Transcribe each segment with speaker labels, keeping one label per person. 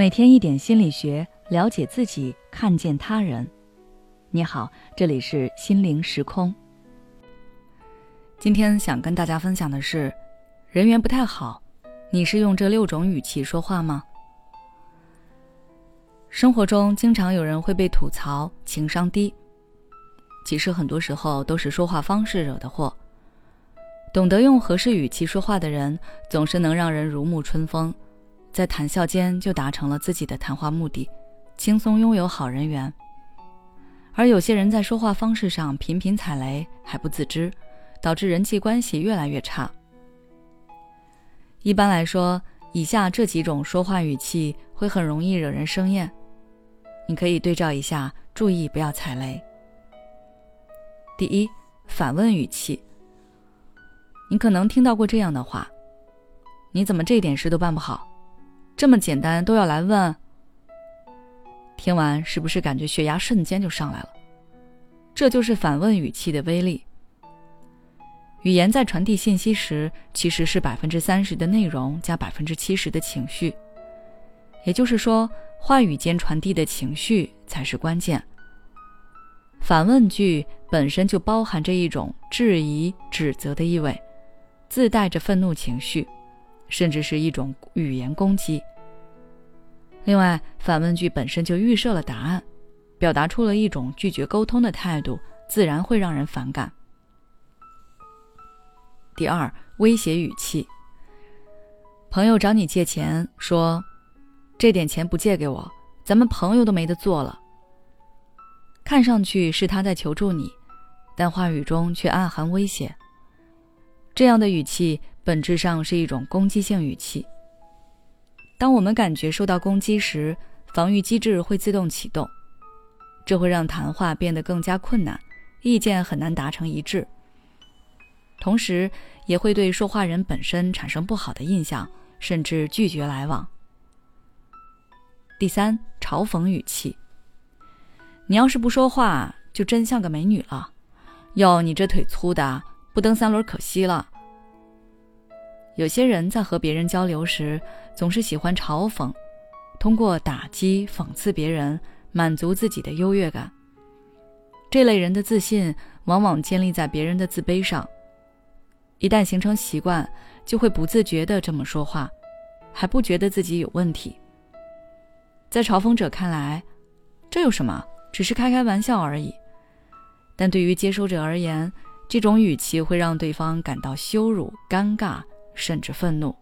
Speaker 1: 每天一点心理学，了解自己，看见他人。你好，这里是心灵时空。今天想跟大家分享的是，人缘不太好，你是用这六种语气说话吗？生活中经常有人会被吐槽情商低，其实很多时候都是说话方式惹的祸。懂得用合适语气说话的人，总是能让人如沐春风。在谈笑间就达成了自己的谈话目的，轻松拥有好人缘。而有些人在说话方式上频频踩雷还不自知，导致人际关系越来越差。一般来说，以下这几种说话语气会很容易惹人生厌，你可以对照一下，注意不要踩雷。第一，反问语气。你可能听到过这样的话：“你怎么这点事都办不好？”这么简单都要来问？听完是不是感觉血压瞬间就上来了？这就是反问语气的威力。语言在传递信息时，其实是百分之三十的内容加百分之七十的情绪，也就是说，话语间传递的情绪才是关键。反问句本身就包含着一种质疑、指责的意味，自带着愤怒情绪。甚至是一种语言攻击。另外，反问句本身就预设了答案，表达出了一种拒绝沟通的态度，自然会让人反感。第二，威胁语气。朋友找你借钱，说：“这点钱不借给我，咱们朋友都没得做了。”看上去是他在求助你，但话语中却暗含威胁。这样的语气。本质上是一种攻击性语气。当我们感觉受到攻击时，防御机制会自动启动，这会让谈话变得更加困难，意见很难达成一致。同时，也会对说话人本身产生不好的印象，甚至拒绝来往。第三，嘲讽语气。你要是不说话，就真像个美女了。哟，你这腿粗的，不蹬三轮可惜了。有些人在和别人交流时，总是喜欢嘲讽，通过打击、讽刺别人，满足自己的优越感。这类人的自信往往建立在别人的自卑上，一旦形成习惯，就会不自觉地这么说话，还不觉得自己有问题。在嘲讽者看来，这有什么？只是开开玩笑而已。但对于接收者而言，这种语气会让对方感到羞辱、尴尬。甚至愤怒。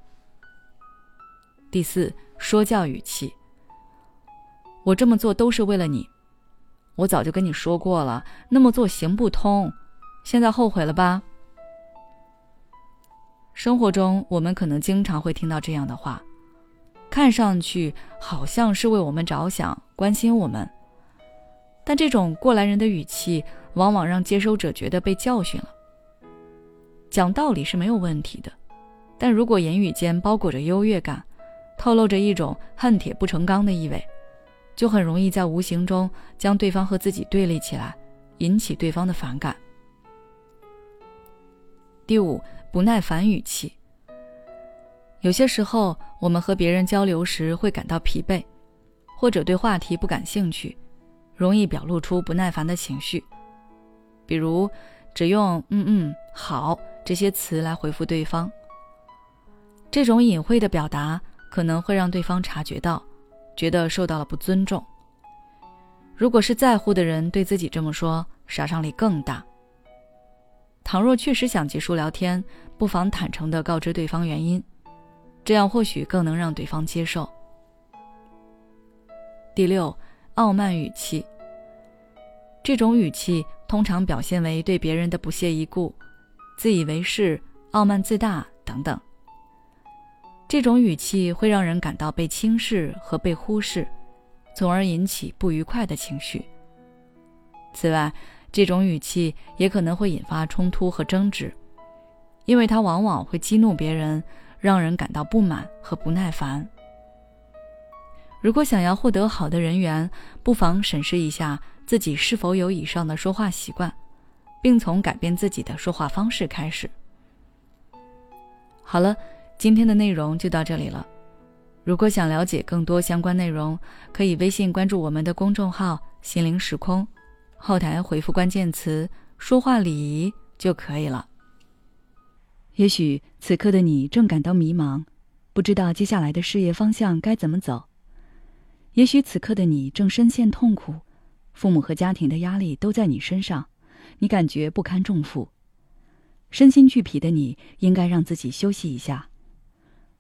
Speaker 1: 第四，说教语气。我这么做都是为了你，我早就跟你说过了，那么做行不通，现在后悔了吧？生活中，我们可能经常会听到这样的话，看上去好像是为我们着想、关心我们，但这种过来人的语气，往往让接收者觉得被教训了。讲道理是没有问题的。但如果言语间包裹着优越感，透露着一种恨铁不成钢的意味，就很容易在无形中将对方和自己对立起来，引起对方的反感。第五，不耐烦语气。有些时候，我们和别人交流时会感到疲惫，或者对话题不感兴趣，容易表露出不耐烦的情绪，比如只用“嗯嗯，好”这些词来回复对方。这种隐晦的表达可能会让对方察觉到，觉得受到了不尊重。如果是在乎的人对自己这么说，杀伤力更大。倘若确实想结束聊天，不妨坦诚地告知对方原因，这样或许更能让对方接受。第六，傲慢语气。这种语气通常表现为对别人的不屑一顾、自以为是、傲慢自大等等。这种语气会让人感到被轻视和被忽视，从而引起不愉快的情绪。此外，这种语气也可能会引发冲突和争执，因为它往往会激怒别人，让人感到不满和不耐烦。如果想要获得好的人缘，不妨审视一下自己是否有以上的说话习惯，并从改变自己的说话方式开始。好了。今天的内容就到这里了。如果想了解更多相关内容，可以微信关注我们的公众号“心灵时空”，后台回复关键词“说话礼仪”就可以了。也许此刻的你正感到迷茫，不知道接下来的事业方向该怎么走；也许此刻的你正深陷痛苦，父母和家庭的压力都在你身上，你感觉不堪重负，身心俱疲的你，应该让自己休息一下。